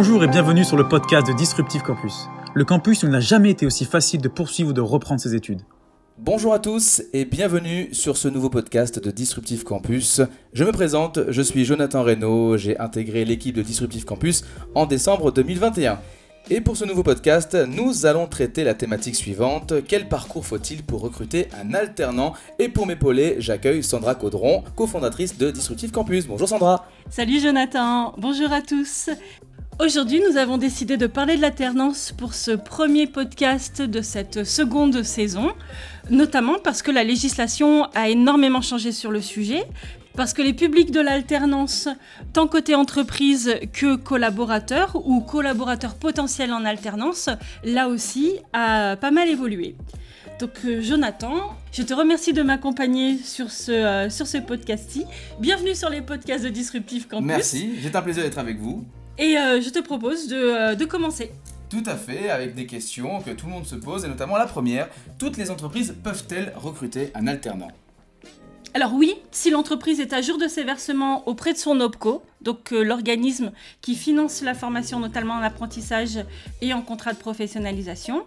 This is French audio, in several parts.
Bonjour et bienvenue sur le podcast de Disruptive Campus. Le campus où il n'a jamais été aussi facile de poursuivre ou de reprendre ses études. Bonjour à tous et bienvenue sur ce nouveau podcast de Disruptive Campus. Je me présente, je suis Jonathan Reynaud, j'ai intégré l'équipe de Disruptive Campus en décembre 2021. Et pour ce nouveau podcast, nous allons traiter la thématique suivante. Quel parcours faut-il pour recruter un alternant? Et pour m'épauler, j'accueille Sandra Caudron, cofondatrice de Disruptive Campus. Bonjour Sandra. Salut Jonathan, bonjour à tous. Aujourd'hui, nous avons décidé de parler de l'alternance pour ce premier podcast de cette seconde saison, notamment parce que la législation a énormément changé sur le sujet, parce que les publics de l'alternance, tant côté entreprise que collaborateurs ou collaborateurs potentiels en alternance, là aussi, a pas mal évolué. Donc euh, Jonathan, je te remercie de m'accompagner sur ce, euh, ce podcast-ci. Bienvenue sur les podcasts de Disruptive Campus. Merci, c'est un plaisir d'être avec vous. Et euh, je te propose de, de commencer. Tout à fait, avec des questions que tout le monde se pose, et notamment la première, toutes les entreprises peuvent-elles recruter un alternant? Alors oui, si l'entreprise est à jour de ses versements auprès de son OPCO, donc euh, l'organisme qui finance la formation notamment en apprentissage et en contrat de professionnalisation,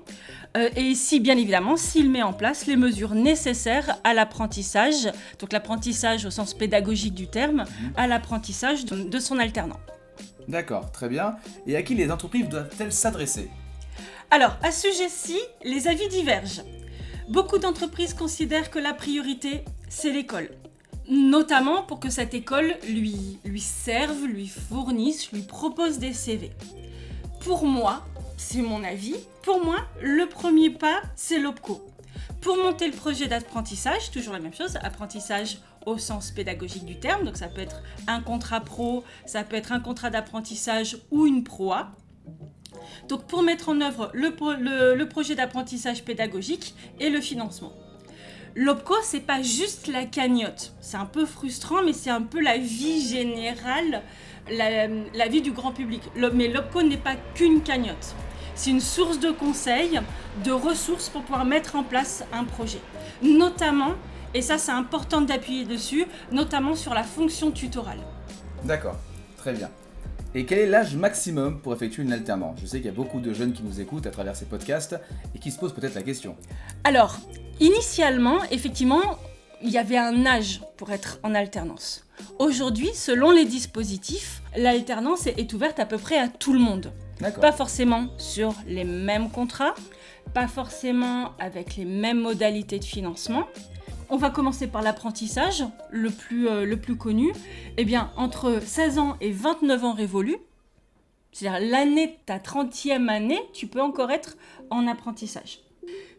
euh, et si bien évidemment s'il met en place les mesures nécessaires à l'apprentissage, donc l'apprentissage au sens pédagogique du terme, mhm. à l'apprentissage de son alternant. D'accord, très bien. Et à qui les entreprises doivent-elles s'adresser? Alors, à ce sujet-ci, les avis divergent. Beaucoup d'entreprises considèrent que la priorité, c'est l'école. Notamment pour que cette école lui, serve, lui fournisse, lui propose des CV. Pour moi, c'est mon avis, pour moi, le premier pas, c'est l'OPCO. Pour monter le projet d'apprentissage, toujours la même chose, apprentissage au sens pédagogique du terme, donc ça peut être un contrat pro, ça peut être un contrat d'apprentissage ou une proa. Donc pour mettre en œuvre le projet d'apprentissage pédagogique et le financement. L'OPCO, c'est pas juste la cagnotte. C'est un peu frustrant, mais c'est un peu la vie générale, la, vie du grand public. mais l'OPCO n'est pas qu'une cagnotte. C'est une source de conseils, de ressources pour pouvoir mettre en place un projet. Notamment, et ça c'est important d'appuyer dessus, notamment sur la fonction tutorale. D'accord, très bien. Et quel est l'âge maximum pour effectuer une alternance? Je sais qu'il y a beaucoup de jeunes qui nous écoutent à travers ces podcasts et qui se posent peut-être la question. Alors, initialement, effectivement, il y avait un âge pour être en alternance. Aujourd'hui, selon les dispositifs, l'alternance est ouverte à peu près à tout le monde. Pas forcément sur les mêmes contrats, pas forcément avec les mêmes modalités de financement, on va commencer par l'apprentissage, le, plus, euh, le plus connu. Eh bien, entre 16 ans et 29 ans révolus, c'est-à-dire l'année de ta 30e année, tu peux encore être en apprentissage.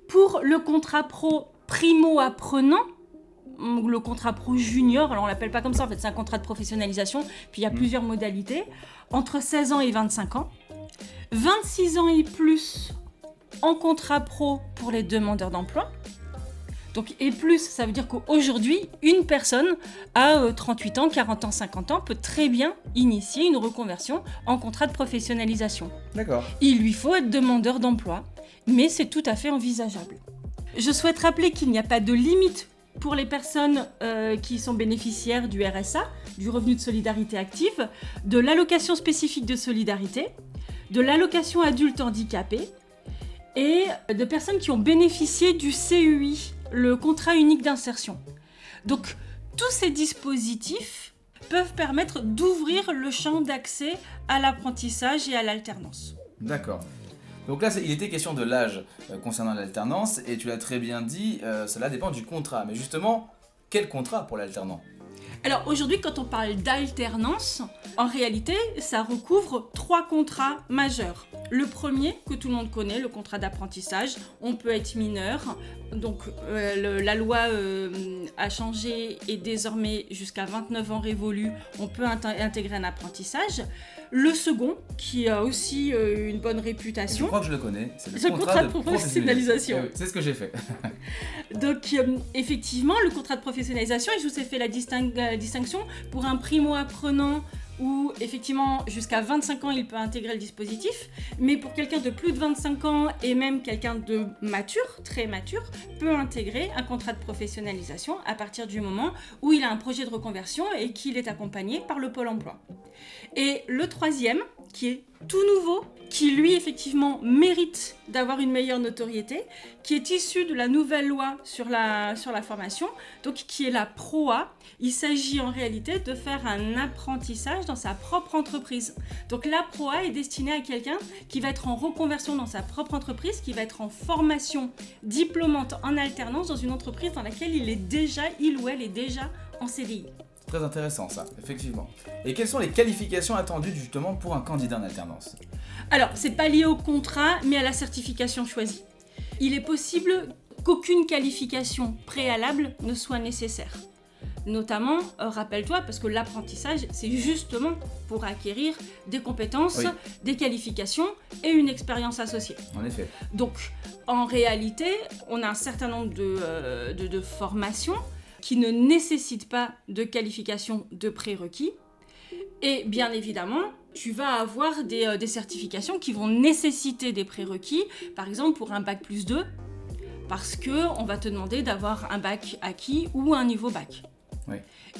Pour le contrat pro primo-apprenant, le contrat pro junior, alors on l'appelle pas comme ça, en fait c'est un contrat de professionnalisation, puis il y a mm. plusieurs modalités, entre 16 ans et 25 ans, 26 ans et plus en contrat pro pour les demandeurs d'emploi, donc, et plus, ça veut dire qu'aujourd'hui, une personne à 38 euh, ans, 40 ans, 50 ans peut très bien initier une reconversion en contrat de professionnalisation. D'accord. Il lui faut être demandeur d'emploi, mais c'est tout à fait envisageable. Je souhaite rappeler qu'il n'y a pas de limite pour les personnes euh, qui sont bénéficiaires du RSA, du revenu de solidarité active, de l'allocation spécifique de solidarité, de l'allocation adulte handicapé et de personnes qui ont bénéficié du CUI, le contrat unique d'insertion. Donc tous ces dispositifs peuvent permettre d'ouvrir le champ d'accès à l'apprentissage et à l'alternance. D'accord. Donc là, il était question de l'âge euh, concernant l'alternance, et tu l'as très bien dit, euh, cela dépend du contrat. Mais justement, quel contrat pour l'alternant? Alors aujourd'hui, quand on parle d'alternance, en réalité, ça recouvre trois contrats majeurs. Le premier, que tout le monde connaît, le contrat d'apprentissage. On peut être mineur. Donc euh, la loi euh, a changé et désormais jusqu'à 29 ans révolus, on peut intégrer un apprentissage. Le second, qui a aussi euh, une bonne réputation. Je crois que je le connais. C'est le contrat, de, professionnalisation. C'est ce que j'ai fait. Donc, effectivement, le contrat de professionnalisation, et je vous ai fait la distinction pour un primo-apprenant où effectivement jusqu'à 25 ans il peut intégrer le dispositif, mais pour quelqu'un de plus de 25 ans et même quelqu'un de mature, très mature, peut intégrer un contrat de professionnalisation à partir du moment où il a un projet de reconversion et qu'il est accompagné par le pôle emploi. Et le troisième, qui est tout nouveau, qui lui effectivement mérite d'avoir une meilleure notoriété, qui est issu de la nouvelle loi sur la, sur la formation, donc qui est la PROA. Il s'agit en réalité de faire un apprentissage dans sa propre entreprise. Donc la PROA est destinée à quelqu'un qui va être en reconversion dans sa propre entreprise, qui va être en formation diplômante en alternance dans une entreprise dans laquelle il est déjà, il ou elle est déjà en CDI. Très intéressant ça, effectivement. Et quelles sont les qualifications attendues justement pour un candidat en alternance? Alors, c'est pas lié au contrat, mais à la certification choisie. Il est possible qu'aucune qualification préalable ne soit nécessaire. Notamment, euh, rappelle-toi, parce que l'apprentissage, c'est justement pour acquérir des compétences, des qualifications et une expérience associée. En effet. Donc, en réalité, on a un certain nombre de, euh, de formations qui ne nécessite pas de qualification de prérequis. Et bien évidemment, tu vas avoir des, euh, certifications qui vont nécessiter des prérequis, par exemple pour un bac plus 2, parce que on va te demander d'avoir un bac acquis ou un niveau bac.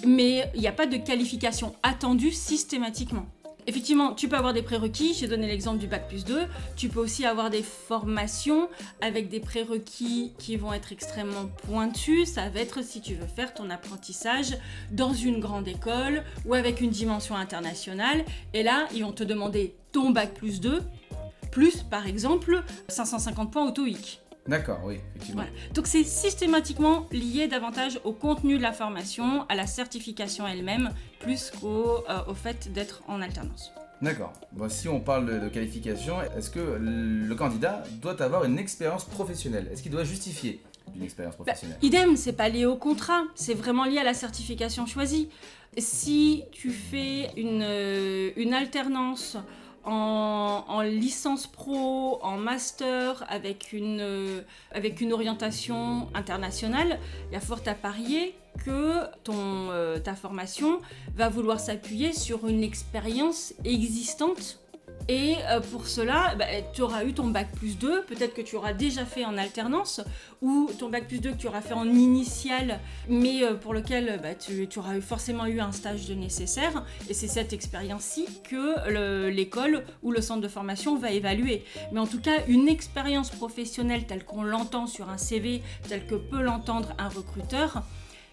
Mais il n'y a pas de qualification attendue systématiquement. Effectivement, tu peux avoir des prérequis, j'ai donné l'exemple du bac plus 2, tu peux aussi avoir des formations avec des prérequis qui vont être extrêmement pointus, ça va être si tu veux faire ton apprentissage dans une grande école ou avec une dimension internationale, et là, ils vont te demander ton bac plus 2, plus par exemple 550 points au D'accord, oui, effectivement. Donc c'est systématiquement lié davantage au contenu de la formation, à la certification elle-même, plus qu'au euh, fait d'être en alternance. D'accord. Bon, si on parle de, qualification, est-ce que le candidat doit avoir une expérience professionnelle? Est-ce qu'il doit justifier d'une expérience bah, professionnelle? Idem, c'est pas lié au contrat, c'est vraiment lié à la certification choisie. Si tu fais une, euh, une alternance en, licence pro, en master, avec une, euh, avec une orientation internationale, il y a fort à parier que ton, euh, ta formation va vouloir s'appuyer sur une expérience existante et euh, pour cela, bah, tu auras eu ton bac plus 2, peut-être que tu auras déjà fait en alternance, ou ton bac plus 2 que tu auras fait en initial, mais euh, pour lequel bah, tu, auras forcément eu un stage de nécessaire. Et c'est cette expérience-ci que l'école ou le centre de formation va évaluer. Mais en tout cas, une expérience professionnelle telle qu'on l'entend sur un CV, telle que peut l'entendre un recruteur,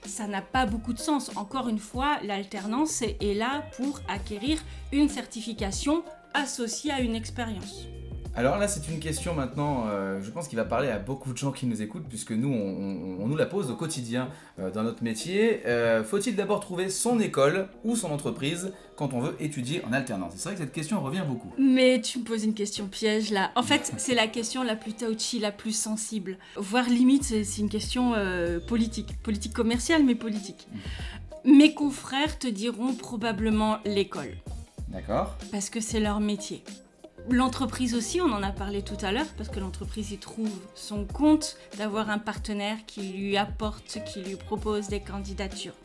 ça n'a pas beaucoup de sens. Encore une fois, l'alternance est là pour acquérir une certification associé à une expérience alors là, c'est une question maintenant, euh, je pense qu'il va parler à beaucoup de gens qui nous écoutent, puisque nous, on, nous la pose au quotidien euh, dans notre métier. Euh, faut-il d'abord trouver son école ou son entreprise quand on veut étudier en alternance? C'est vrai que cette question revient beaucoup. Mais tu me poses une question piège là. En fait, c'est la question la plus touchy, la plus sensible. Voire limite, c'est une question politique. Politique commerciale, mais politique. Mm. Mes confrères te diront probablement l'école. D'accord. Parce que c'est leur métier. L'entreprise aussi, on en a parlé tout à l'heure, parce que l'entreprise y trouve son compte d'avoir un partenaire qui lui apporte, qui lui propose des candidatures.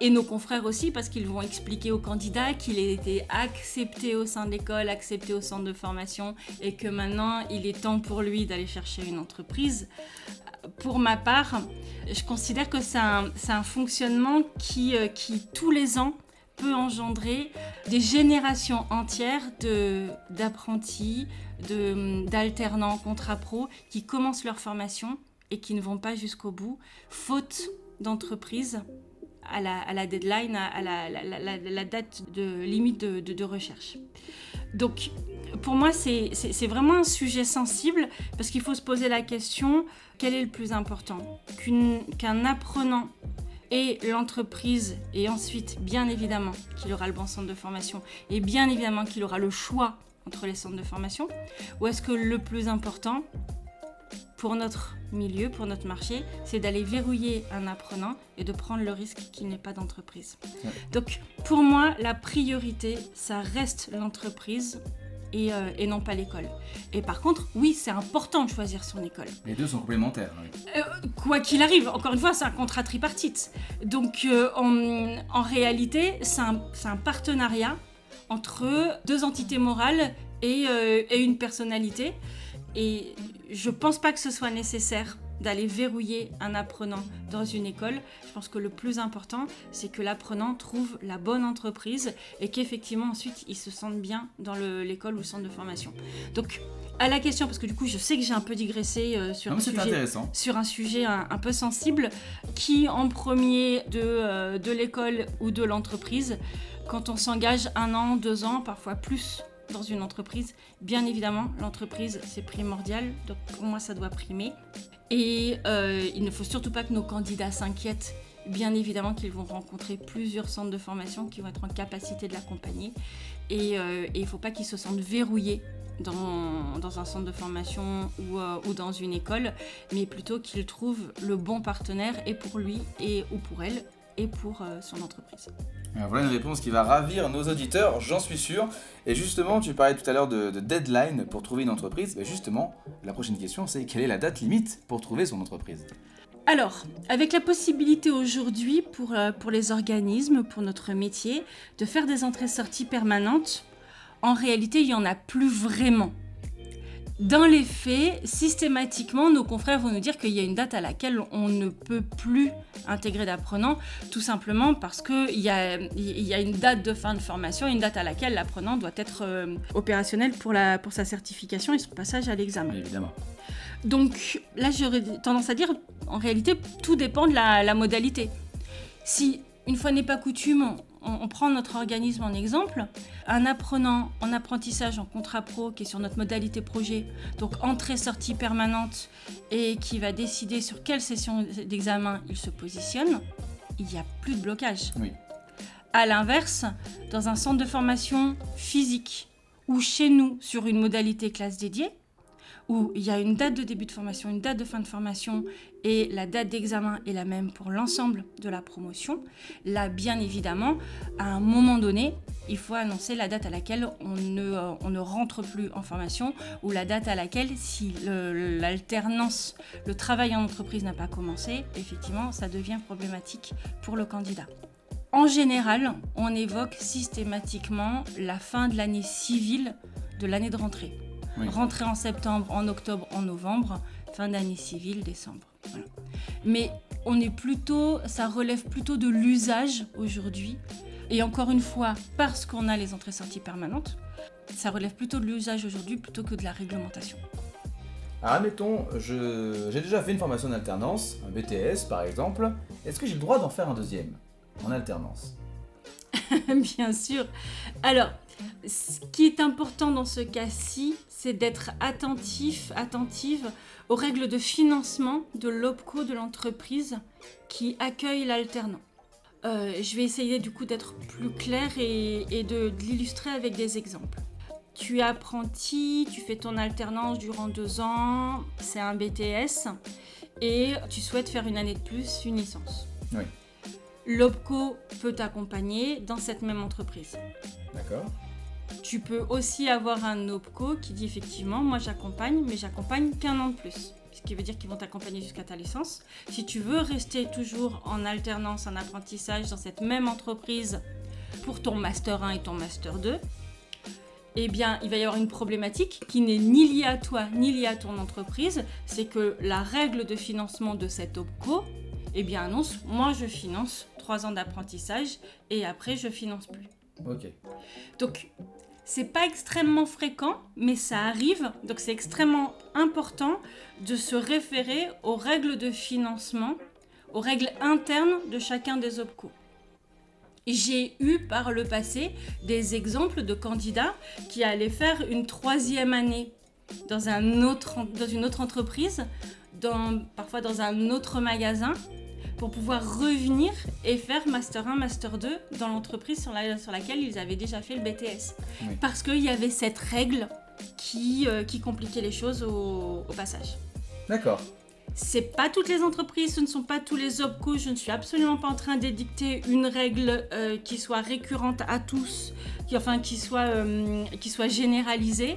Et nos confrères aussi, parce qu'ils vont expliquer aux candidats qu'il a été accepté au sein de l'école, accepté au centre de formation, et que maintenant il est temps pour lui d'aller chercher une entreprise. Pour ma part, je considère que c'est un, fonctionnement euh, qui, tous les ans, peut engendrer des générations entières d'apprentis, d'alternants contrat pro qui commencent leur formation et qui ne vont pas jusqu'au bout, faute d'entreprise à la, à la, deadline, à la, la, date de limite de, de, recherche. Donc, pour moi, c'est vraiment un sujet sensible parce qu'il faut se poser la question quel est le plus important? Qu'un apprenant et l'entreprise, et ensuite, bien évidemment, qu'il aura le bon centre de formation, et bien évidemment qu'il aura le choix entre les centres de formation, ou est-ce que le plus important pour notre milieu, pour notre marché, c'est d'aller verrouiller un apprenant et de prendre le risque qu'il n'ait pas d'entreprise. Donc pour moi, la priorité, ça reste l'entreprise euh, et, non pas l'école. Et par contre, oui, c'est important de choisir son école. Les deux sont complémentaires. Euh, quoi qu'il arrive, encore une fois, c'est un contrat tripartite. Donc euh, en, réalité, c'est un, partenariat entre deux entités morales et, et, une personnalité. Et je pense pas que ce soit nécessaire d'aller verrouiller un apprenant dans une école. Je pense que le plus important, c'est que l'apprenant trouve la bonne entreprise et qu'effectivement ensuite il se sente bien dans l'école ou le centre de formation. Donc à la question, parce que du coup je sais que j'ai un peu digressé euh, sur, un sujet, sur, un sujet, un peu sensible, qui en premier de, euh, de l'école ou de l'entreprise, quand on s'engage un an, deux ans, parfois plus dans une entreprise, bien évidemment, l'entreprise, c'est primordial. Donc pour moi, ça doit primer. Et euh, il ne faut surtout pas que nos candidats s'inquiètent. Bien évidemment qu'ils vont rencontrer plusieurs centres de formation qui vont être en capacité de l'accompagner. Et, euh, il ne faut pas qu'ils se sentent verrouillés dans, un centre de formation ou, euh, ou dans une école, mais plutôt qu'ils trouvent le bon partenaire et pour lui et ou pour elle et pour son entreprise. Voilà une réponse qui va ravir nos auditeurs, j'en suis sûr. Et justement, tu parlais tout à l'heure de, deadline pour trouver une entreprise. Mais justement, la prochaine question, c'est quelle est la date limite pour trouver son entreprise? Alors, avec la possibilité aujourd'hui pour, euh, pour les organismes, pour notre métier, de faire des entrées-sorties permanentes, en réalité, il n'y en a plus vraiment. Dans les faits, systématiquement, nos confrères vont nous dire qu'il y a une date à laquelle on ne peut plus intégrer d'apprenants, tout simplement parce qu'il y a, y a une date de fin de formation, une date à laquelle l'apprenant doit être euh, opérationnel pour, la, pour sa certification et son passage à l'examen. Évidemment. Donc là, j'aurais tendance à dire, en réalité, tout dépend de la, la modalité. Si, une fois n'est pas coutume, on, prend notre organisme en exemple, un apprenant en apprentissage en contrat pro qui est sur notre modalité projet, donc entrée-sortie permanente et qui va décider sur quelle session d'examen il se positionne, il n'y a plus de blocage. Oui. À l'inverse, dans un centre de formation physique ou chez nous sur une modalité classe dédiée, où il y a une date de début de formation, une date de fin de formation et la date d'examen est la même pour l'ensemble de la promotion. Là, bien évidemment, à un moment donné, il faut annoncer la date à laquelle on ne, euh, rentre plus en formation ou la date à laquelle, si l'alternance, le, travail en entreprise n'a pas commencé, effectivement, ça devient problématique pour le candidat. En général, on évoque systématiquement la fin de l'année civile de l'année de rentrée. Rentrée en septembre, en octobre, en novembre, fin d'année civile, décembre. Mais on est plutôt, ça relève plutôt de l'usage aujourd'hui. Et encore une fois, parce qu'on a les entrées-sorties permanentes, ça relève plutôt de l'usage aujourd'hui plutôt que de la réglementation. Alors admettons, j'ai déjà fait une formation en alternance, un BTS par exemple. Est-ce que j'ai le droit d'en faire un deuxième en alternance? Bien sûr. Alors, ce qui est important dans ce cas-ci, c'est d'être attentif, attentive aux règles de financement de l'OPCO de l'entreprise qui accueille l'alternant. Euh, je vais essayer du coup d'être plus clair et, de, l'illustrer avec des exemples. Tu es apprenti, tu fais ton alternance durant deux ans, c'est un BTS, et tu souhaites faire une année de plus, une licence. Oui. L'OPCO peut t'accompagner dans cette même entreprise. D'accord. Tu peux aussi avoir un OPCO qui dit effectivement, moi j'accompagne, mais j'accompagne qu'un an de plus. Ce qui veut dire qu'ils vont t'accompagner jusqu'à ta licence. Si tu veux rester toujours en alternance, en apprentissage dans cette même entreprise pour ton Master 1 et ton Master 2, eh bien, il va y avoir une problématique qui n'est ni liée à toi ni liée à ton entreprise. C'est que la règle de financement de cet OPCO, eh bien, annonce moi je finance 3 ans d'apprentissage et après je finance plus. Ok. Donc, c'est pas extrêmement fréquent, mais ça arrive. Donc c'est extrêmement important de se référer aux règles de financement, aux règles internes de chacun des OPCO. J'ai eu par le passé des exemples de candidats qui allaient faire une troisième année dans, un autre, dans une autre entreprise, parfois dans un autre magasin, pour pouvoir revenir et faire Master 1, Master 2 dans l'entreprise sur, sur laquelle ils avaient déjà fait le BTS. Parce qu'il y avait cette règle qui, euh, qui compliquait les choses au, au passage. D'accord. C'est pas toutes les entreprises, ce ne sont pas tous les OPCO. Je ne suis absolument pas en train d'édicter une règle euh, qui soit récurrente à tous, qui, enfin qui soit, euh, qui soit généralisée.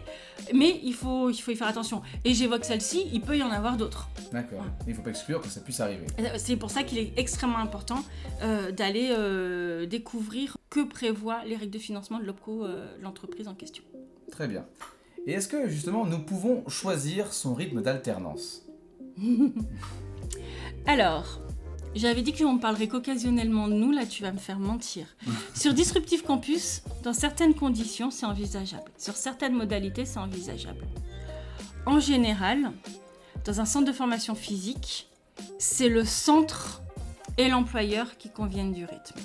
Mais il faut, il faut y faire attention. Et j'évoque celle-ci, il peut y en avoir d'autres. D'accord. Il ne faut pas exclure que ça puisse arriver. Euh, c'est pour ça qu'il est extrêmement important d'aller découvrir que prévoient les règles de financement de l'OPCO, l'entreprise en question. Très bien. Et est-ce que justement nous pouvons choisir son rythme d'alternance? Alors, j'avais dit qu'on parlerait qu'occasionnellement de nous, là tu vas me faire mentir. Sur Disruptive Campus, dans certaines conditions, c'est envisageable. Sur certaines modalités, c'est envisageable. En général, dans un centre de formation physique, c'est le centre et l'employeur qui conviennent du rythme.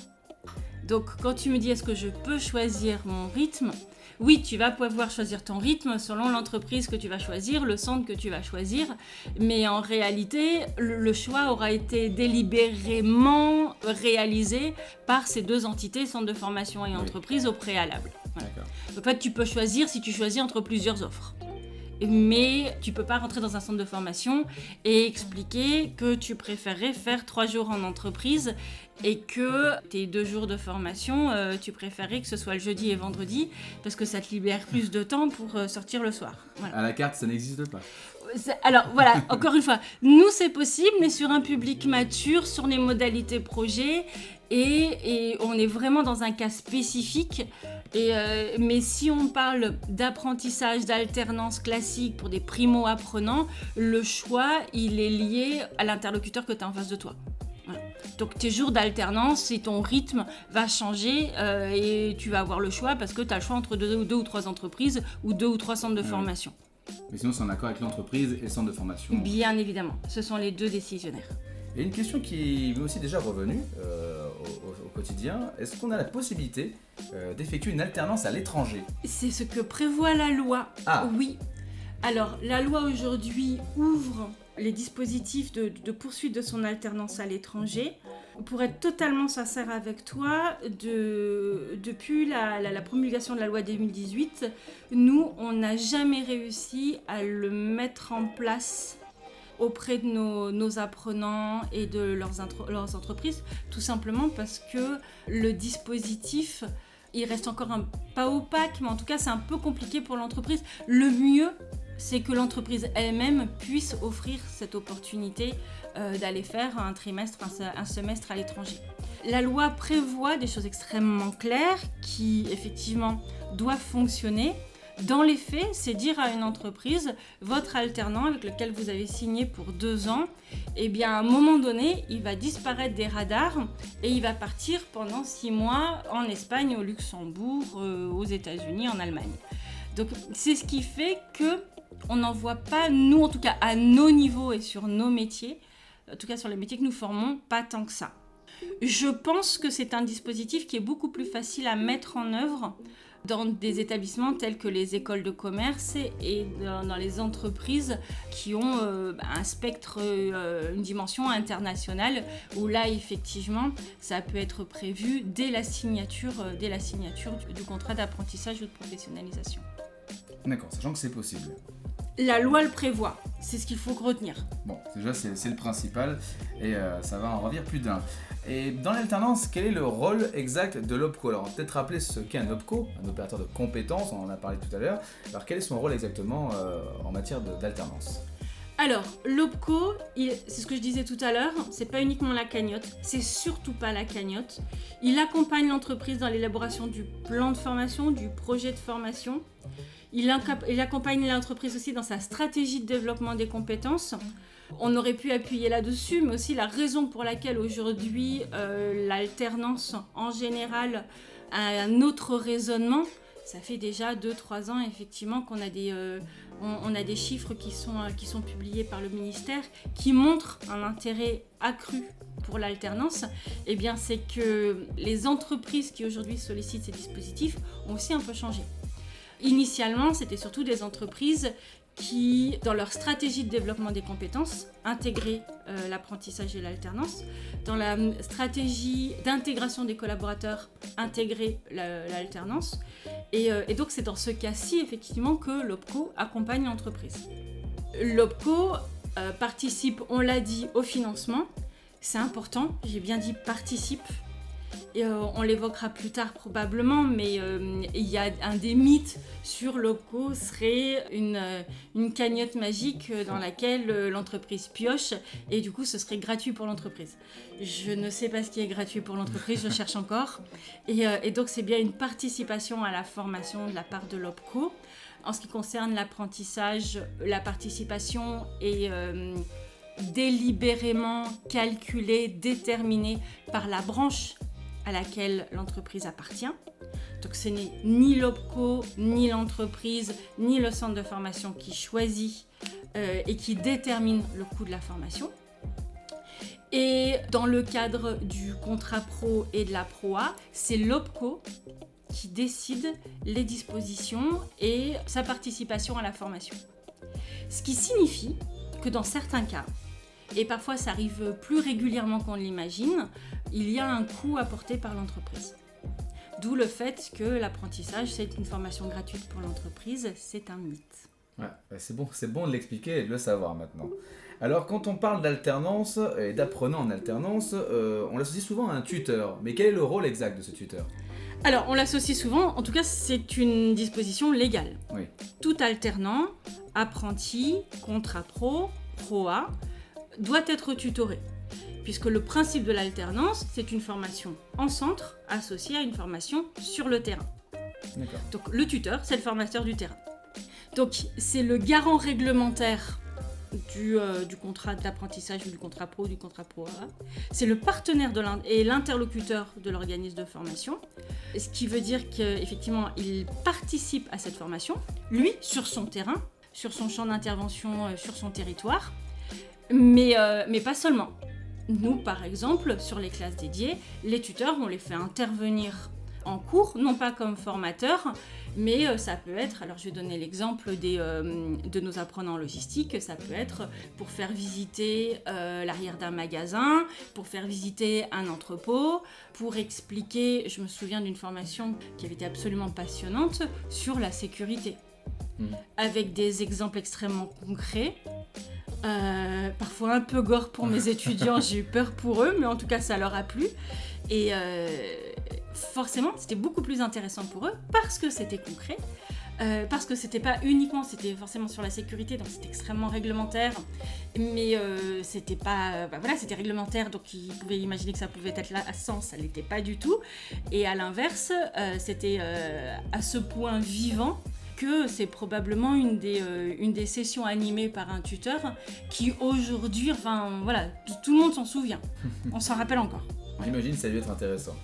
Donc quand tu me dis est-ce que je peux choisir mon rythme, oui, tu vas pouvoir choisir ton rythme selon l'entreprise que tu vas choisir, le centre que tu vas choisir, mais en réalité, le, choix aura été délibérément réalisé par ces deux entités, centre de formation et entreprise, au préalable. En fait, tu peux choisir si tu choisis entre plusieurs offres mais tu peux pas rentrer dans un centre de formation et expliquer que tu préférerais faire trois jours en entreprise et que tes deux jours de formation, euh, tu préférerais que ce soit le jeudi et vendredi parce que ça te libère plus de temps pour euh, sortir le soir. À la carte, ça n'existe pas. Alors voilà, encore une fois, nous c'est possible, mais sur un public mature, sur les modalités projet, et, et on est vraiment dans un cas spécifique. Et, euh, mais si on parle d'apprentissage, d'alternance classique pour des primo-apprenants, le choix, il est lié à l'interlocuteur que tu as en face de toi. Donc tes jours d'alternance, si ton rythme va changer euh, et tu vas avoir le choix parce que tu as le choix entre deux, deux, ou trois entreprises ou deux ou trois centres de formation. Mais sinon, c'est en accord avec l'entreprise et le centre de formation. Bien évidemment, ce sont les deux décisionnaires. Et une question qui m'est aussi déjà revenue euh, au, quotidien, est-ce qu'on a la possibilité euh, d'effectuer une alternance à l'étranger? C'est ce que prévoit la loi. Ah Oui. Alors, la loi aujourd'hui ouvre les dispositifs de, poursuite de son alternance à l'étranger. Pour être totalement sincère avec toi, depuis la, promulgation de la loi 2018, nous, on n'a jamais réussi à le mettre en place auprès de nos, apprenants et de leurs, entreprises, tout simplement parce que le dispositif, il reste encore un, pas opaque, mais en tout cas c'est un peu compliqué pour l'entreprise. Le mieux, c'est que l'entreprise elle-même puisse offrir cette opportunité euh, d'aller faire un trimestre, un, semestre à l'étranger. La loi prévoit des choses extrêmement claires qui effectivement doivent fonctionner. Dans les faits, c'est dire à une entreprise, votre alternant avec lequel vous avez signé pour deux ans, eh bien à un moment donné, il va disparaître des radars et il va partir pendant six mois en Espagne, au Luxembourg, euh, aux États-Unis, en Allemagne. Donc c'est ce qui fait que on n'en voit pas, nous en tout cas à nos niveaux et sur nos métiers, en tout cas sur les métiers que nous formons, pas tant que ça. Je pense que c'est un dispositif qui est beaucoup plus facile à mettre en œuvre dans des établissements tels que les écoles de commerce et dans, les entreprises qui ont euh, un spectre, euh, une dimension internationale, où là, effectivement, ça peut être prévu dès la signature, euh, dès la signature du contrat d'apprentissage ou de professionnalisation. D'accord, sachant que c'est possible. La loi le prévoit, c'est ce qu'il faut retenir. Bon, déjà c'est le principal et euh, ça va en revenir plus d'un. Et dans l'alternance, quel est le rôle exact de l'OPCO? Alors, peut-être rappeler ce qu'est un OPCO, un opérateur de compétences, on en a parlé tout à l'heure. Alors, quel est son rôle exactement euh, en matière d'alternance? Alors, l'OPCO, c'est ce que je disais tout à l'heure, c'est pas uniquement la cagnotte, c'est surtout pas la cagnotte. Il accompagne l'entreprise dans l'élaboration du plan de formation, du projet de formation. Il, accompagne l'entreprise aussi dans sa stratégie de développement des compétences. On aurait pu appuyer là-dessus, mais aussi la raison pour laquelle aujourd'hui euh, l'alternance en général a un autre raisonnement. Ça fait déjà 2-3 ans effectivement qu'on a des, euh, on, a des chiffres qui sont, euh, qui sont publiés par le ministère qui montrent un intérêt accru pour l'alternance. Eh bien c'est que les entreprises qui aujourd'hui sollicitent ces dispositifs ont aussi un peu changé. Initialement, c'était surtout des entreprises qui, dans leur stratégie de développement des compétences, intégraient euh, l'apprentissage et l'alternance. Dans la stratégie d'intégration des collaborateurs, intégraient l'alternance. Euh, et, donc, c'est dans ce cas-ci, effectivement, que l'OPCO accompagne l'entreprise. L'OPCO euh, participe, on l'a dit, au financement. C'est important, j'ai bien dit participe euh, on l'évoquera plus tard probablement, mais euh, il y a un des mythes sur l'OPCO serait une, euh, cagnotte magique dans laquelle l'entreprise pioche et du coup ce serait gratuit pour l'entreprise. Je ne sais pas ce qui est gratuit pour l'entreprise, je cherche encore. Et, donc c'est bien une participation à la formation de la part de l'OPCO. En ce qui concerne l'apprentissage, la participation est délibérément calculé, déterminé par la branche à laquelle l'entreprise appartient. Donc ce n'est ni l'OPCO, ni l'entreprise, ni le centre de formation qui choisit euh, et qui détermine le coût de la formation. Et dans le cadre du contrat pro et de la ProA, c'est l'OPCO qui décide les dispositions et sa participation à la formation. Ce qui signifie que dans certains cas, et parfois ça arrive plus régulièrement qu'on l'imagine, il y a un coût apporté par l'entreprise. D'où le fait que l'apprentissage, c'est une formation gratuite pour l'entreprise, c'est un mythe. Ouais, bah, c'est bon, c'est bon de l'expliquer et de le savoir maintenant. Alors, quand on parle d'alternance et d'apprenant en alternance, euh, on l'associe souvent à un tuteur. Mais quel est le rôle exact de ce tuteur? Alors, on l'associe souvent, en tout cas, c'est une disposition légale. Oui. Tout alternant, apprenti, contrat pro, proa, doit être tutoré. Puisque le principe de l'alternance, c'est une formation en centre associée à une formation sur le terrain. Donc le tuteur, c'est le formateur du terrain. Donc c'est le garant réglementaire du, euh, du contrat d'apprentissage ou du contrat pro, du contrat pro C'est le partenaire de et l'interlocuteur de l'organisme de formation. Ce qui veut dire qu'effectivement, il participe à cette formation, lui, sur son terrain, sur son champ d'intervention, euh, sur son territoire, mais, euh, mais pas seulement. Nous, par exemple, sur les classes dédiées, les tuteurs, on les fait intervenir en cours, non pas comme formateurs, mais euh, ça peut être, alors je vais donner l'exemple euh, de nos apprenants en logistique, ça peut être pour faire visiter euh, l'arrière d'un magasin, pour faire visiter un entrepôt, pour expliquer, je me souviens d'une formation qui avait été absolument passionnante sur la sécurité, mmh. avec des exemples extrêmement concrets. Parfois un peu gore pour mes étudiants, j'ai eu peur pour eux, mais en tout cas ça leur a plu. Et, forcément, c'était beaucoup plus intéressant pour eux parce que c'était concret. Euh, parce que c'était pas uniquement, c'était forcément sur la sécurité, donc c'était extrêmement réglementaire, mais euh, c'était pas, euh, bah voilà, c'était réglementaire, donc ils pouvaient imaginer que ça pouvait être là à 100, ça l'était pas du tout, et à l'inverse, c'était à ce point vivant que c'est probablement une des, une des sessions animées par un tuteur qui aujourd'hui, enfin voilà, tout le monde s'en souvient, on s'en rappelle encore. J'imagine que ça a dû être intéressant.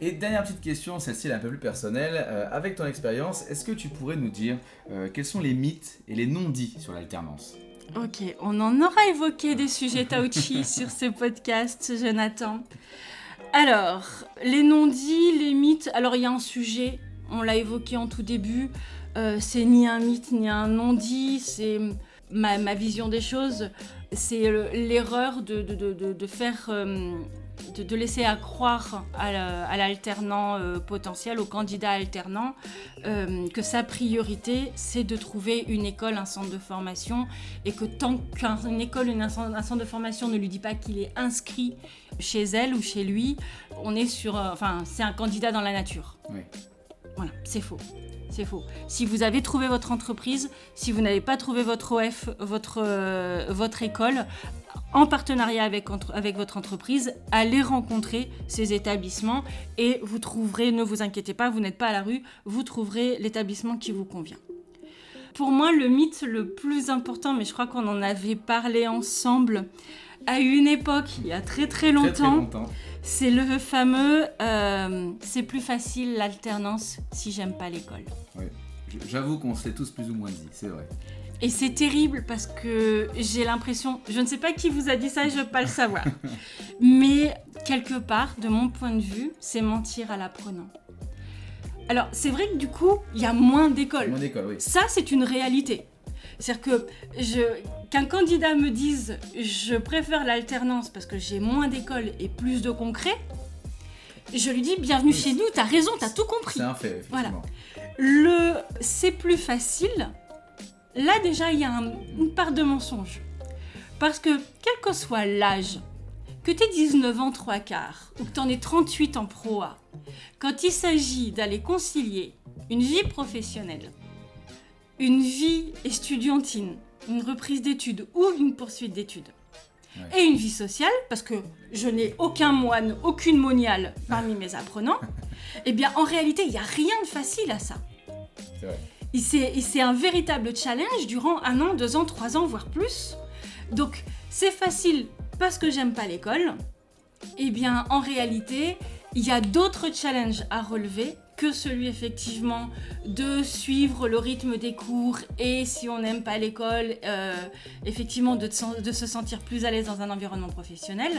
Et dernière petite question, celle-ci est un peu plus personnelle. Euh, avec ton expérience, est-ce que tu pourrais nous dire euh, quels sont les mythes et les non-dits sur l'alternance? Ok, on en aura évoqué des sujets Tauchi sur ce podcast, Jonathan. Alors, les non-dits, les mythes. Alors, il y a un sujet, on l'a évoqué en tout début. Euh, c'est ni un mythe ni un non-dit, c'est ma, vision des choses. C'est l'erreur de, de, faire de, laisser à croire à l'alternant euh, potentiel, au candidat alternant, euh, que sa priorité, c'est de trouver une école, un centre de formation, et que tant qu'une école, un centre de formation ne lui dit pas qu'il est inscrit chez elle ou chez lui, on est sur, euh, enfin, c'est un candidat dans la nature. Voilà, c'est faux. C'est faux. Si vous avez trouvé votre entreprise, si vous n'avez pas trouvé votre OF, votre, votre école, en partenariat avec, avec votre entreprise, allez rencontrer ces établissements et vous trouverez, ne vous inquiétez pas, vous n'êtes pas à la rue, vous trouverez l'établissement qui vous convient. Pour moi, le mythe le plus important, mais je crois qu'on en avait parlé ensemble à une époque, il y a très très longtemps, c'est le fameux euh, c'est plus facile l'alternance si j'aime pas l'école. Oui, j'avoue qu'on s'est tous plus ou moins dit, c'est vrai. Et c'est terrible parce que j'ai l'impression, je ne sais pas qui vous a dit ça et je ne veux pas le savoir, mais quelque part, de mon point de vue, c'est mentir à l'apprenant. Alors, c'est vrai que du coup, il y a moins d'écoles. Moins d'écoles, oui. Ça, c'est une réalité. C'est-à-dire que qu'un candidat me dise je préfère l'alternance parce que j'ai moins d'écoles et plus de concret, je lui dis bienvenue chez nous, t'as raison, t'as tout compris. C'est un fait, effectivement. Voilà. Le c'est plus facile, là déjà il y a une part de mensonge. Parce que quel que soit l'âge, que tu aies 19 ans 3 quarts ou que tu en aies 38 en proa, quand il s'agit d'aller concilier une vie professionnelle, une vie estudiantine, une reprise d'études ou une poursuite d'études, et une vie sociale, parce que je n'ai aucun moine, aucune moniale parmi mes apprenants, eh bien en réalité il n'y a rien de facile à ça. C'est vrai. C'est un véritable challenge durant un an, deux ans, trois ans, voire plus. Donc, c'est facile parce que j'aime pas l'école. Eh bien, en réalité, il y a d'autres challenges à relever que celui effectivement de suivre le rythme des cours et si on n'aime pas l'école, euh, effectivement de, de, se sentir plus à l'aise dans un environnement professionnel.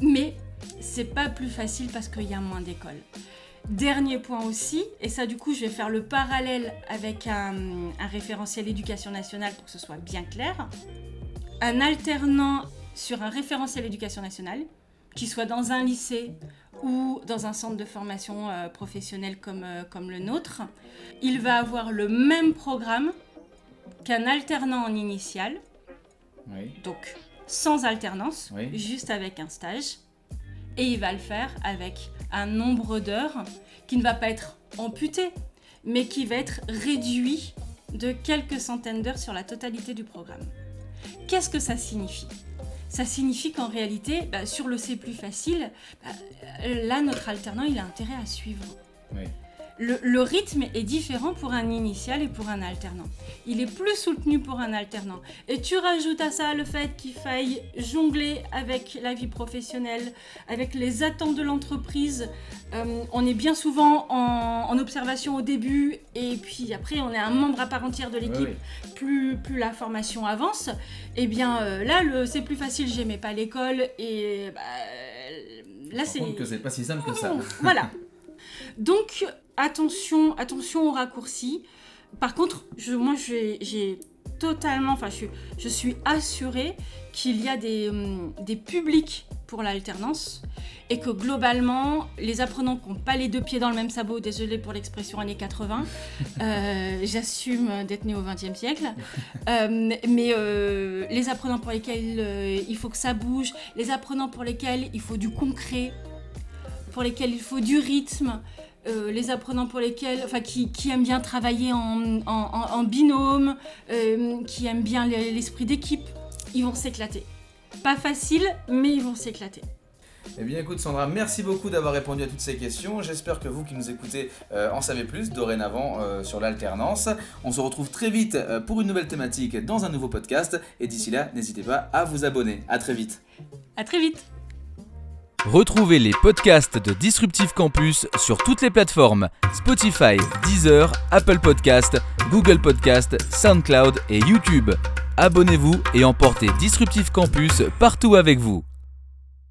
Mais c'est pas plus facile parce qu'il y a moins d'écoles. Dernier point aussi, et ça du coup je vais faire le parallèle avec un, un référentiel éducation nationale pour que ce soit bien clair. Un alternant sur un référentiel éducation nationale, qui soit dans un lycée ou dans un centre de formation euh, professionnelle comme, euh, comme le nôtre, il va avoir le même programme qu'un alternant en initial, donc sans alternance, juste avec un stage, et il va le faire avec un nombre d'heures qui ne va pas être amputé, mais qui va être réduit de quelques centaines d'heures sur la totalité du programme. Qu'est-ce que ça signifie? Ça signifie qu'en réalité, bah, sur le C plus facile, bah, là, notre alternant, il a intérêt à suivre. Oui le, rythme est différent pour un initial et pour un alternant. Il est plus soutenu pour un alternant. Et tu rajoutes à ça le fait qu'il faille jongler avec la vie professionnelle, avec les attentes de l'entreprise. Euh, on est bien souvent en, observation au début et puis après on est un membre à part entière de l'équipe. Plus, plus la formation avance, et eh bien euh, là c'est plus facile, j'aimais pas l'école et bah, là c'est... que c'est pas si simple que ça. voilà. Donc attention, attention aux raccourcis. Par contre, je, moi, j'ai totalement, enfin, je, suis assurée qu'il y a des, hum, des publics pour l'alternance et que globalement, les apprenants qui n'ont pas les deux pieds dans le même sabot, désolé pour l'expression années 80, euh, j'assume d'être né au XXe siècle, euh, mais euh, les apprenants pour lesquels il faut que ça bouge, les apprenants pour lesquels il faut du concret, pour lesquels il faut du rythme, euh, les apprenants pour lesquels, enfin, qui, aiment bien travailler en, binôme, euh, qui aiment bien l'esprit d'équipe, ils vont s'éclater. Pas facile, mais ils vont s'éclater. Eh bien écoute Sandra, merci beaucoup d'avoir répondu à toutes ces questions. J'espère que vous qui nous écoutez euh, en savez plus dorénavant sur l'alternance. On se retrouve très vite pour une nouvelle thématique dans un nouveau podcast. Et d'ici là, n'hésitez pas à vous abonner. À très vite. À très vite. Retrouvez les podcasts de Disruptive Campus sur toutes les plateformes Spotify, Deezer, Apple Podcast, Google Podcast, SoundCloud et YouTube. Abonnez-vous et emportez Disruptive Campus partout avec vous.